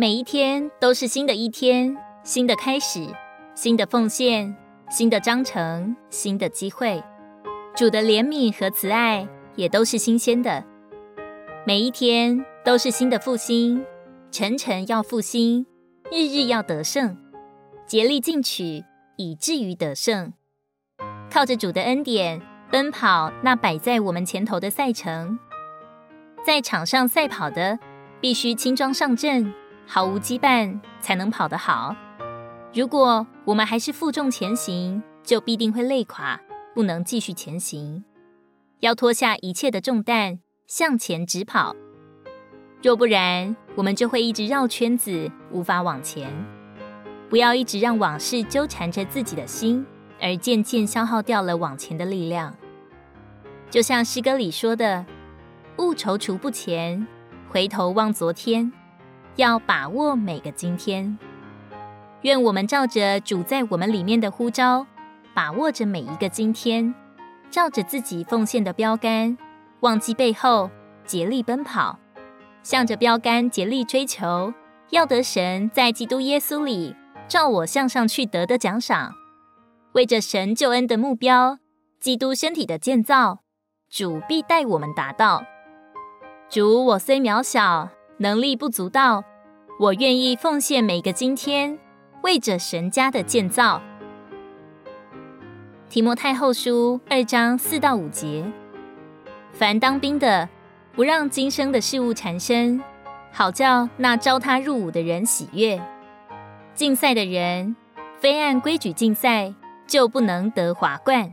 每一天都是新的一天，新的开始，新的奉献，新的章程，新的机会。主的怜悯和慈爱也都是新鲜的。每一天都是新的复兴，晨晨要复兴，日日要得胜，竭力进取，以至于得胜。靠着主的恩典，奔跑那摆在我们前头的赛程。在场上赛跑的，必须轻装上阵，毫无羁绊，才能跑得好。如果我们还是负重前行，就必定会累垮，不能继续前行。要脱下一切的重担，向前直跑。若不然，我们就会一直绕圈子，无法往前。不要一直让往事纠缠着自己的心，而渐渐消耗掉了往前的力量。就像诗歌里说的。勿踌躇不前，回头望昨天，要把握每个今天。愿我们照着主在我们里面的呼召，把握着每一个今天，照着自己奉献的标杆，忘记背后，竭力奔跑，向着标杆竭力追求，要得神在基督耶稣里照我向上去得的奖赏。为着神救恩的目标，基督身体的建造，主必带我们达到。主，我虽渺小，能力不足道，我愿意奉献每个今天，为着神家的建造。提摩太后书二章四到五节：凡当兵的，不让今生的事物缠身，好叫那招他入伍的人喜悦；竞赛的人，非按规矩竞赛，就不能得华冠。